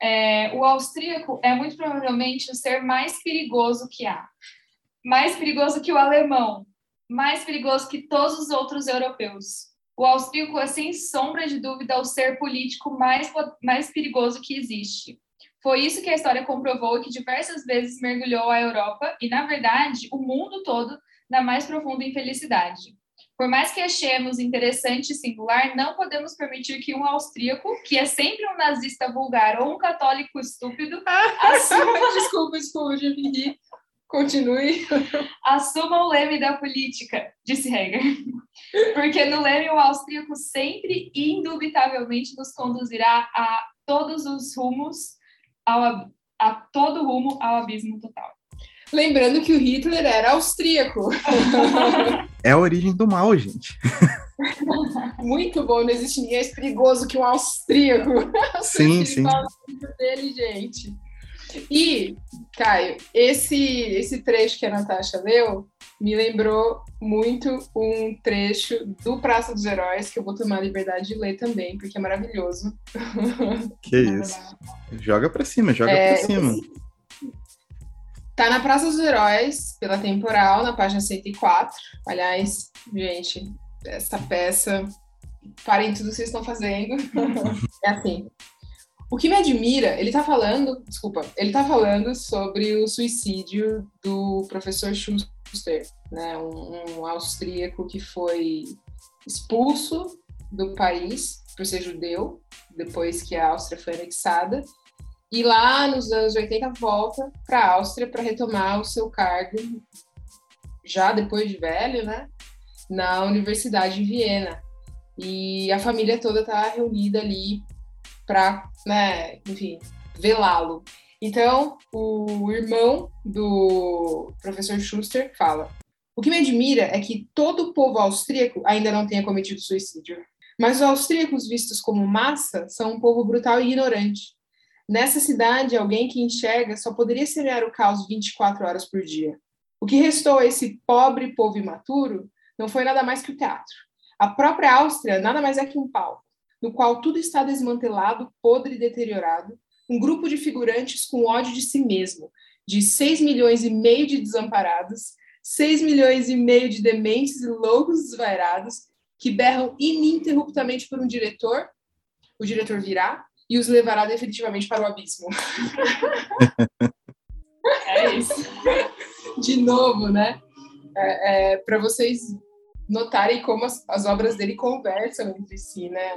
é, o austríaco é muito provavelmente o ser mais perigoso que há. Mais perigoso que o alemão, mais perigoso que todos os outros europeus. O austríaco é, sem sombra de dúvida, o ser político mais, mais perigoso que existe. Foi isso que a história comprovou e que diversas vezes mergulhou a Europa e, na verdade, o mundo todo na mais profunda infelicidade. Por mais que achemos interessante e singular, não podemos permitir que um austríaco, que é sempre um nazista vulgar ou um católico estúpido, assuma... desculpa, desculpa, já me Continue. Assuma o leme da política, disse Hegel. Porque no leme o austríaco sempre e indubitavelmente nos conduzirá a todos os rumos, ao, a todo rumo ao abismo total. Lembrando que o Hitler era austríaco. É a origem do mal, gente. Muito bom, não existe ninguém mais perigoso que um austríaco. Sim, sim. Dele, gente. E, Caio, esse, esse trecho que a Natasha leu me lembrou muito um trecho do Praça dos Heróis, que eu vou tomar a liberdade de ler também, porque é maravilhoso. Que isso. Joga pra cima, joga é, pra cima. Tá na Praça dos Heróis, pela temporal, na página 104. Aliás, gente, essa peça, parem tudo que vocês estão fazendo. é assim. O que me admira, ele tá falando, desculpa, ele tá falando sobre o suicídio do professor Schuster, né, um, um austríaco que foi expulso do país por ser judeu, depois que a Áustria foi anexada, e lá nos anos 80 volta para a Áustria para retomar o seu cargo, já depois de velho, né? Na Universidade de Viena. e a família toda está reunida ali para, né, enfim, velá-lo. Então, o irmão do professor Schuster fala: O que me admira é que todo o povo austríaco ainda não tenha cometido suicídio. Mas os austríacos vistos como massa são um povo brutal e ignorante. Nessa cidade, alguém que enxerga só poderia semear o caos 24 horas por dia. O que restou a esse pobre povo imaturo não foi nada mais que o teatro. A própria Áustria nada mais é que um palco, no qual tudo está desmantelado, podre e deteriorado, um grupo de figurantes com ódio de si mesmo, de 6 milhões e meio de desamparados, 6 milhões e meio de dementes e loucos desvairados, que berram ininterruptamente por um diretor, o diretor virá e os levará definitivamente para o abismo. é isso. De novo, né? É, é, para vocês notarem como as, as, obras dele conversam entre si, né?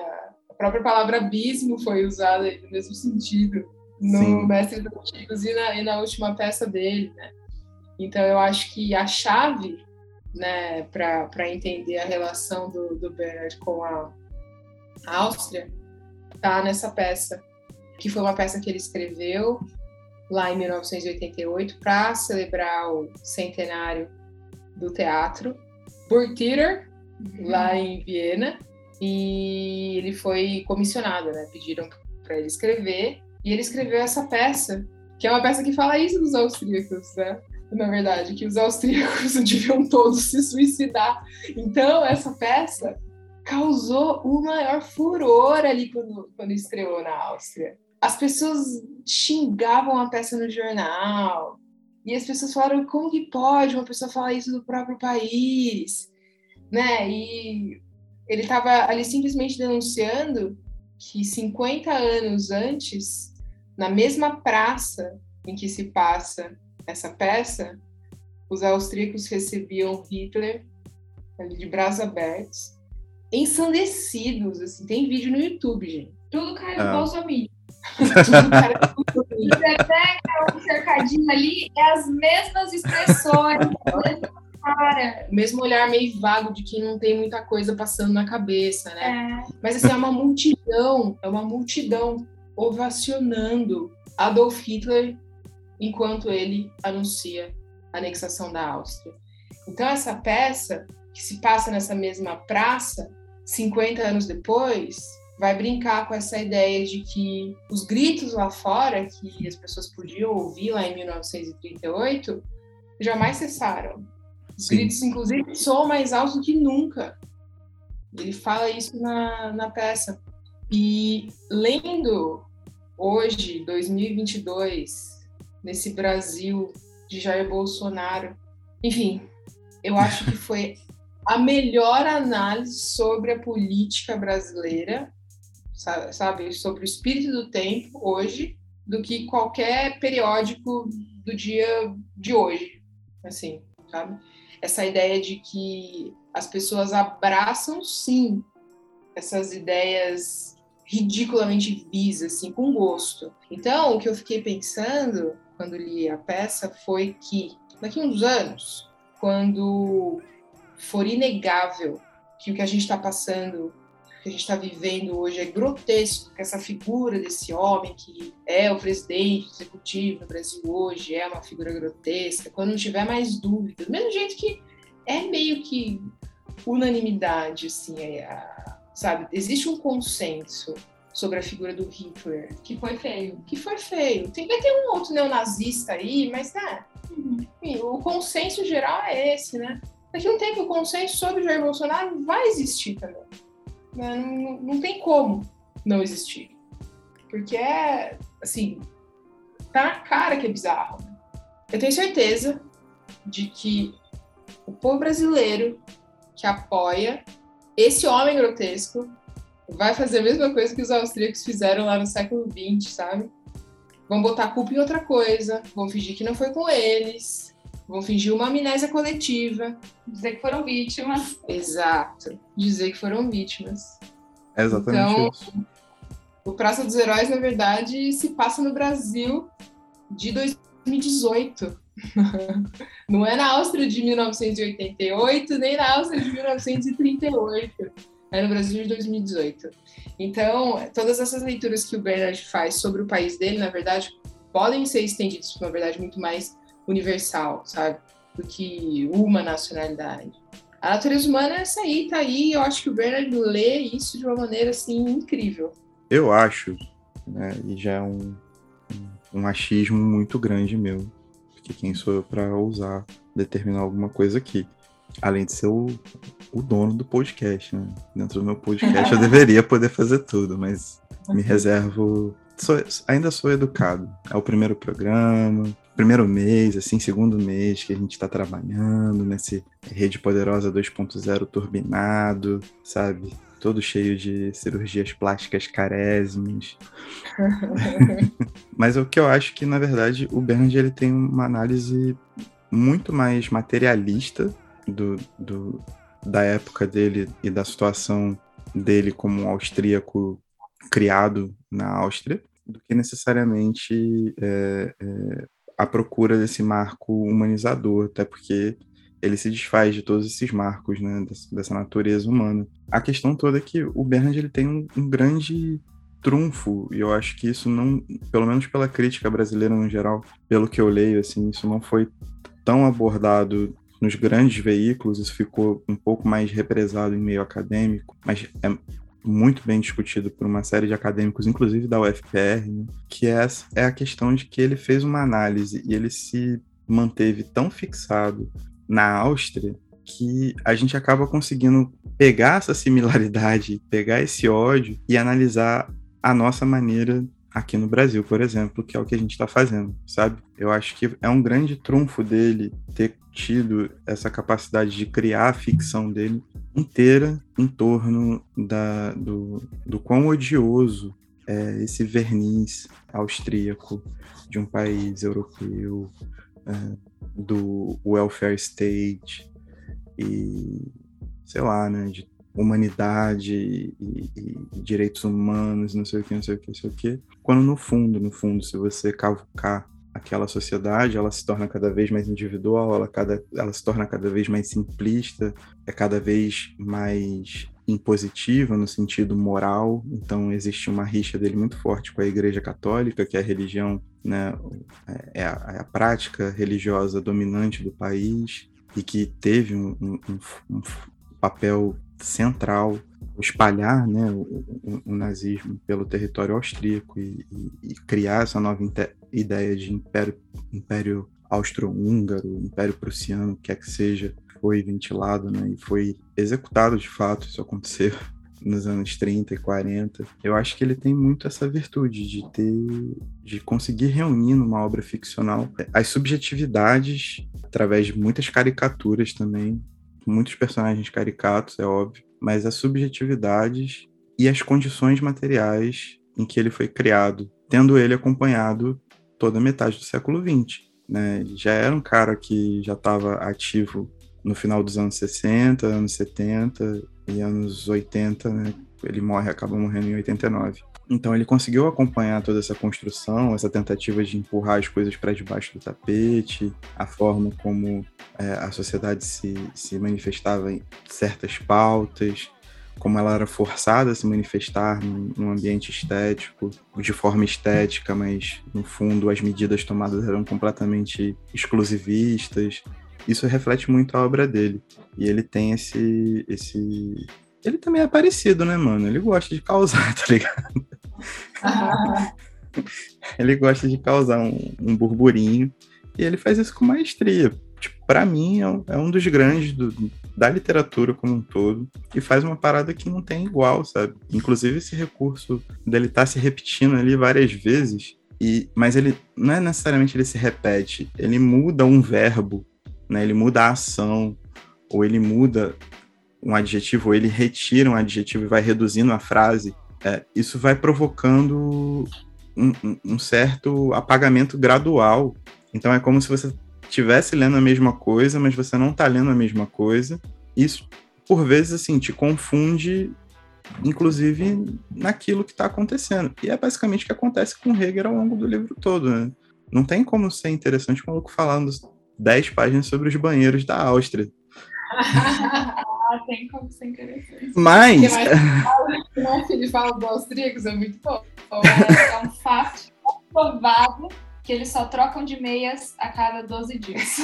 A própria palavra abismo foi usada no mesmo sentido no Sim. Mestre dos Antigos e na, e na última peça dele, né? Então eu acho que a chave né, para entender a relação do, do Bernard com a, a Áustria, tá nessa peça, que foi uma peça que ele escreveu lá em 1988 para celebrar o centenário do teatro, Burgtheater, uhum. lá em Viena, e ele foi comissionado, né? Pediram para ele escrever, e ele escreveu essa peça, que é uma peça que fala isso dos austríacos, né? na verdade, que os austríacos deviam todos se suicidar. Então, essa peça causou o maior furor ali quando, quando estreou na Áustria. As pessoas xingavam a peça no jornal, e as pessoas falaram: como que pode uma pessoa falar isso do próprio país? Né? E ele estava ali simplesmente denunciando que 50 anos antes, na mesma praça em que se passa essa peça, os austríacos recebiam Hitler de braços abertos, ensandecidos, assim, tem vídeo no YouTube, gente. Tudo cara ah. Bolsonaro. Tudo cara Você pega um cercadinho ali, é as mesmas expressões, cara. Mesmo olhar meio vago de quem não tem muita coisa passando na cabeça, né? É. Mas assim, é uma multidão, é uma multidão ovacionando Adolf Hitler enquanto ele anuncia a anexação da Áustria. Então, essa peça, que se passa nessa mesma praça, 50 anos depois, vai brincar com essa ideia de que os gritos lá fora, que as pessoas podiam ouvir lá em 1938, jamais cessaram. Os Sim. gritos, inclusive, soam mais altos do que nunca. Ele fala isso na, na peça. E lendo hoje, 2022, nesse Brasil de Jair Bolsonaro. Enfim, eu acho que foi a melhor análise sobre a política brasileira, sabe, sobre o espírito do tempo hoje, do que qualquer periódico do dia de hoje, assim, sabe? Essa ideia de que as pessoas abraçam, sim, essas ideias ridiculamente vis, assim, com gosto. Então, o que eu fiquei pensando quando li a peça foi que daqui a uns anos, quando for inegável que o que a gente está passando, que a gente está vivendo hoje é grotesco, que essa figura desse homem que é o presidente executivo no Brasil hoje é uma figura grotesca, quando não tiver mais dúvidas, do mesmo jeito que é meio que unanimidade, assim, é, sabe? Existe um consenso sobre a figura do Hitler. Que foi feio. Que foi feio. Tem, vai ter um outro neonazista aí, mas né, enfim, o consenso geral é esse, né? Daqui a um tempo o consenso sobre o Jair Bolsonaro vai existir também. Né? Não, não tem como não existir. Porque é, assim, tá na cara que é bizarro. Eu tenho certeza de que o povo brasileiro que apoia esse homem grotesco vai fazer a mesma coisa que os austríacos fizeram lá no século XX, sabe? Vão botar culpa em outra coisa, vão fingir que não foi com eles, vão fingir uma amnésia coletiva. Dizer que foram vítimas. Exato, dizer que foram vítimas. É exatamente então, isso. O Praça dos Heróis, na verdade, se passa no Brasil de 2018. Não é na Áustria de 1988, nem na Áustria de 1938 é no Brasil de 2018. Então, todas essas leituras que o Bernard faz sobre o país dele, na verdade, podem ser estendidas para uma verdade muito mais universal, sabe? Do que uma nacionalidade. A natureza humana é essa aí, tá aí. Eu acho que o Bernard lê isso de uma maneira assim incrível. Eu acho, né, e já é um, um, achismo muito grande meu, porque quem sou eu para ousar determinar alguma coisa aqui? Além de ser o, o dono do podcast, né? Dentro do meu podcast eu deveria poder fazer tudo, mas me reservo. Sou, ainda sou educado. É o primeiro programa, primeiro mês, assim, segundo mês que a gente está trabalhando nesse Rede Poderosa 2.0 turbinado, sabe? Todo cheio de cirurgias plásticas carésimas. Mas o que eu acho que, na verdade, o Bernard ele tem uma análise muito mais materialista do, do, da época dele e da situação dele como um austríaco criado na Áustria, do que necessariamente é, é, a procura desse marco humanizador, até porque ele se desfaz de todos esses marcos, né, dessa, natureza humana. A questão toda é que o Bernard ele tem um, um grande trunfo, e eu acho que isso não, pelo menos pela crítica brasileira no geral, pelo que eu leio, assim, isso não foi tão abordado nos grandes veículos, isso ficou um pouco mais represado em meio acadêmico, mas é muito bem discutido por uma série de acadêmicos, inclusive da UFPR, né? que é, é a questão de que ele fez uma análise e ele se manteve tão fixado na Áustria que a gente acaba conseguindo pegar essa similaridade, pegar esse ódio e analisar a nossa maneira aqui no Brasil, por exemplo, que é o que a gente está fazendo, sabe? Eu acho que é um grande trunfo dele ter tido essa capacidade de criar a ficção dele inteira em torno da, do, do quão odioso é esse verniz austríaco de um país europeu, é, do welfare state e sei lá, né, de humanidade e, e, e, direitos humanos, não sei o que, não sei o que, não sei o que. Quando no fundo, no fundo, se você cavucar aquela sociedade, ela se torna cada vez mais individual, ela, cada, ela se torna cada vez mais simplista, é cada vez mais impositiva no sentido moral. Então existe uma rixa dele muito forte com a Igreja Católica, que é a religião, né, é a, é a prática religiosa dominante do país e que teve um, um, um papel central espalhar né, o, o, o, nazismo pelo território austríaco e, e, e criar essa nova ideia de império, império austro-húngaro, império prussiano, quer que seja, foi ventilado né, e foi executado de fato, isso aconteceu nos anos 30 e 40. Eu acho que ele tem muito essa virtude de ter, de conseguir reunir numa obra ficcional as subjetividades através de muitas caricaturas também, muitos personagens caricatos, é óbvio, mas as subjetividades e as condições materiais em que ele foi criado, tendo ele acompanhado toda a metade do século XX. Né? Já era um cara que já estava ativo no final dos anos 60, anos 70 e anos 80, né? Ele morre, acaba morrendo em 89. Então ele conseguiu acompanhar toda essa construção, essa tentativa de empurrar as coisas para debaixo do tapete, a forma como é, a sociedade se, se manifestava em certas pautas, como ela era forçada a se manifestar num, ambiente estético, de forma estética, mas no fundo as medidas tomadas eram completamente exclusivistas. Isso reflete muito a obra dele. E ele tem esse, esse ele também é parecido, né, mano? Ele gosta de causar, tá ligado? ele gosta de causar um, um, burburinho e ele faz isso com maestria. Pra mim, é um, é um dos grandes do, da literatura como um todo e faz uma parada que não tem igual, sabe? Inclusive, esse recurso dele tá se repetindo ali várias vezes, e, mas ele não é necessariamente ele se repete, ele muda um verbo, né? Ele muda a ação, ou ele muda um adjetivo, ou ele retira um adjetivo e vai reduzindo a frase é, isso vai provocando um, um, certo apagamento gradual. Então é como se você estivesse lendo a mesma coisa, mas você não está lendo a mesma coisa. Isso, por vezes, assim, te confunde, inclusive, naquilo que está acontecendo. E é basicamente o que acontece com Hegel ao longo do livro todo. Né? Não tem como ser interessante o maluco falando 10 páginas sobre os banheiros da Áustria. Ah, tem como ser interessante. Mas. Que mais, que ele fala dos austríacos é muito bom. É, é um fato provado que eles só trocam de meias a cada 12 dias.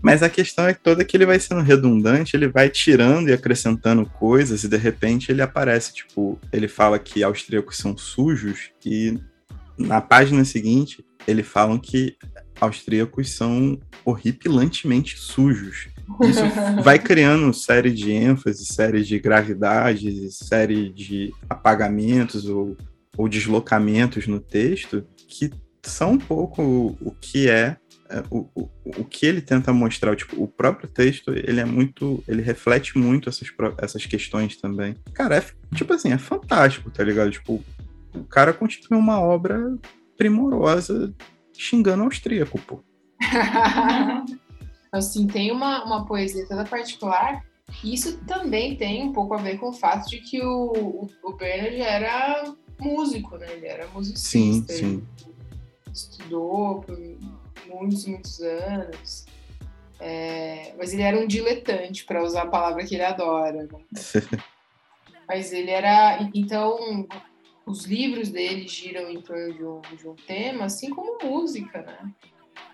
Mas a questão é toda que ele vai sendo redundante, ele vai tirando e acrescentando coisas e de repente ele aparece, tipo, ele fala que austríacos são sujos e na página seguinte ele falam que austríacos são horripilantemente sujos. Isso vai criando série de ênfase, série de gravidades, série de apagamentos ou, ou deslocamentos no texto que são um pouco o que é é, o, o, o que ele tenta mostrar, tipo, o próprio texto, ele é muito, ele reflete muito essas, essas questões também. Cara, é, tipo assim, é fantástico, tá ligado? Tipo, o cara continua uma obra primorosa xingando austríaco, pô. assim, tem uma, uma poesia toda particular isso também tem um pouco a ver com o fato de que o, o Bernard era músico, né? Ele era musicista. Sim, sim. Estudou por muitos, muitos anos. É, mas ele era um diletante, para usar a palavra que ele adora. Né? mas ele era. Então, os livros dele giram em torno de um, de um tema, assim como música, né?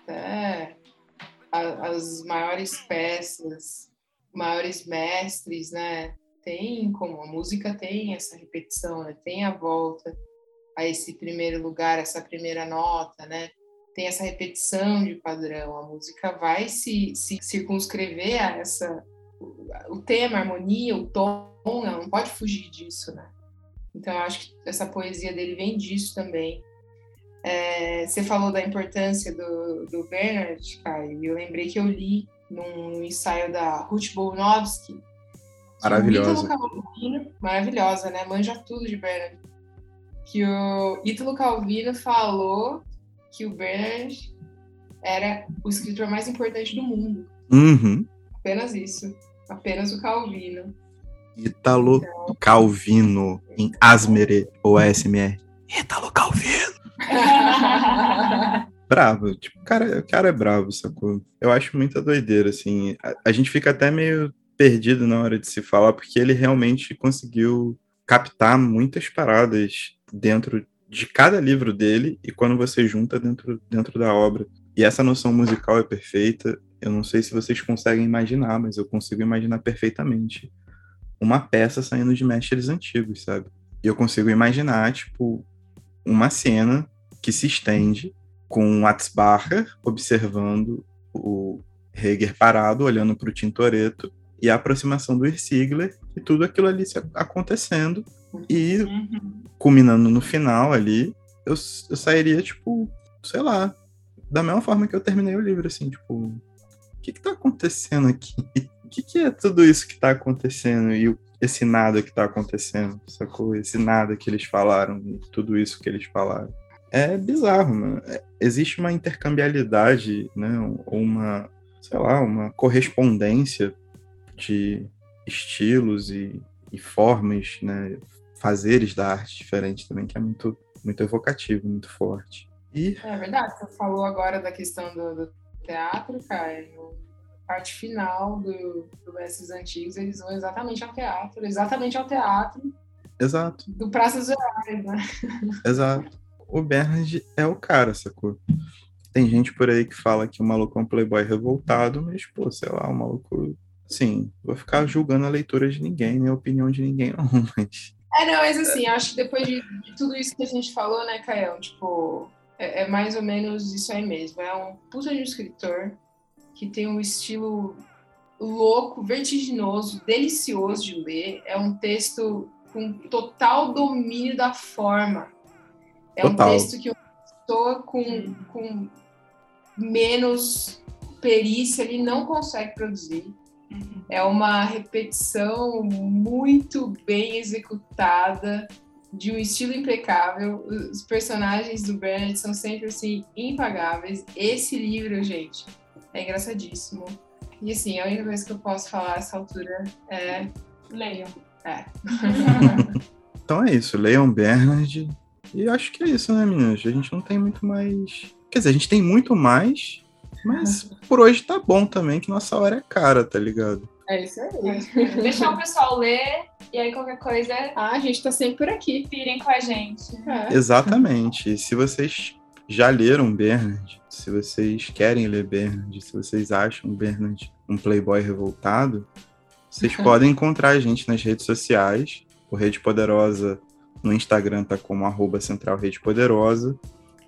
É, a, as maiores peças, maiores mestres, né? Tem como a música tem essa repetição, né? Tem a volta a esse primeiro lugar, essa primeira nota, né? tem essa repetição de padrão, a música vai se, se circunscrever a essa o tema, a harmonia, o tom, ela não pode fugir disso, né? Então eu acho que essa poesia dele vem disso também. É, você falou da importância do, do Bernard, Caio, e eu lembrei que eu li num ensaio da Ruth Bolnowski. Maravilhosa. Calvino, maravilhosa, né? Manja tudo de Bernard. Que o Ítalo Calvino falou que o Bernard era o escritor mais importante do mundo. Uhum. Apenas isso. Apenas o Calvino. Italo então... Calvino, em Asmere ou ASMR. Italo Calvino. bravo, tipo, o cara, o cara é bravo, sacou? Eu acho muita doideira, assim. A, a gente fica até meio perdido na hora de se falar, porque ele realmente conseguiu captar muitas paradas dentro de cada livro dele e quando você junta dentro, dentro da obra. E essa noção musical é perfeita. Eu não sei se vocês conseguem imaginar, mas eu consigo imaginar perfeitamente uma peça saindo de mestres antigos, sabe? E eu consigo imaginar, tipo, uma cena que se estende com Atzbacher observando o Heger parado, olhando para o Tintoretto, e a aproximação do Irsigler, e tudo aquilo ali acontecendo, e uhum. culminando no final ali, eu, eu sairia, tipo, sei lá, da mesma forma que eu terminei o livro, assim, tipo, o que que tá acontecendo aqui? O que que é tudo isso que tá acontecendo e esse nada que tá acontecendo, sacou? Esse nada que eles falaram e tudo isso que eles falaram. É bizarro, mano. É, existe uma intercambialidade, né, ou uma, sei lá, uma correspondência de estilos e, e formas, né, fazeres da arte diferente também, que é muito, muito evocativo, muito forte. E... É verdade, você falou agora da questão do, do teatro, cara, no parte final do, do Antigos, eles vão exatamente ao teatro, exatamente ao teatro. Exato. Do Praças Gerais, né? Exato. O Bernard é o cara, sacou? Tem gente por aí que fala que o maluco é um playboy revoltado, mas, pô, sei lá, o maluco. Sim, vou ficar julgando a leitura de ninguém, nem a opinião de ninguém, não, mas é, não, mas assim, acho que depois de, de, tudo isso que a gente falou, né, Caio? Tipo, é, é, mais ou menos isso aí mesmo. É um puta de um escritor que tem um estilo louco, vertiginoso, delicioso de ler. É um texto com total domínio da forma. É total. um texto que uma pessoa com, com menos perícia ele não consegue produzir. É uma repetição muito bem executada, de um estilo impecável. Os personagens do Bernard são sempre assim impagáveis. Esse livro, gente, é engraçadíssimo. E assim, a única coisa que eu posso falar nessa altura é leiam. É. então é isso, leiam Bernard. E acho que é isso, né, meninas? A gente não tem muito mais. Quer dizer, a gente tem muito mais, Mas por hoje tá bom também, que nossa hora é cara, tá ligado? É isso aí. Deixar o pessoal ler e aí qualquer coisa, Ah, a gente tá sempre por aqui. pirem com a gente. É. Exatamente. E se vocês já leram Bernard, se vocês querem ler Bernard, se vocês acham Bernard um playboy revoltado, vocês podem encontrar a gente nas redes sociais. O Rede Poderosa no Instagram tá como arroba Central Rede Poderosa.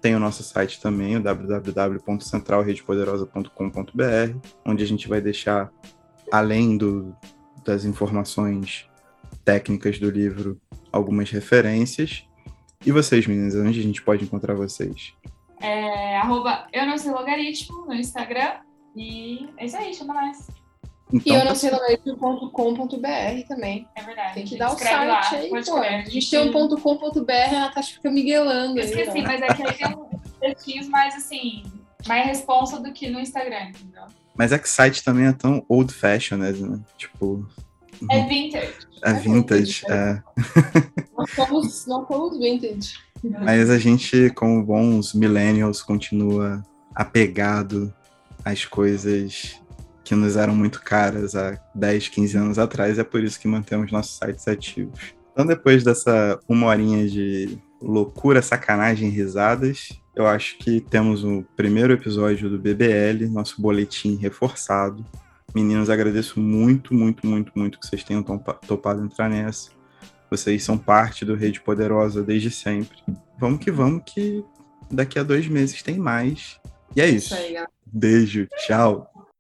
Tem o nosso site também, o www.centralredepoderosa.com.br, onde a gente vai deixar, além do, das informações técnicas do livro, algumas referências. E vocês, meninas, onde a gente pode encontrar vocês? É, arroba eu não sei logaritmo no Instagram. E é isso aí, chama nós. E Então, eu não sei logaritmo.com.br também. É verdade. Tem que dar o site lá, aí, pô. crer. A gente tem um ponto .com.br, a Natasha fica miguelando Eu aí. esqueci, mas é que aí tem um textinhos mais assim, mais responsa do que no Instagram, entendeu? Mas é que site também é tão old fashioned, né? Tipo, É vintage. é vintage. É. Nós somos, nós somos vintage. Mas a gente, como bons millennials, continua apegado às coisas que nos eram muito caras há 10, 15 anos atrás. É por isso que mantemos nossos sites ativos. Então, depois dessa uma horinha de loucura, sacanagem, risadas, eu acho que temos o primeiro episódio do BBL, nosso boletim reforçado. Meninos, agradeço muito, muito, muito, muito que vocês tenham topa- topado entrar nessa. Vocês são parte do Rede Poderosa desde sempre. Vamos que vamos, que daqui a dois meses tem mais. E é isso. Isso. Beijo, tchau.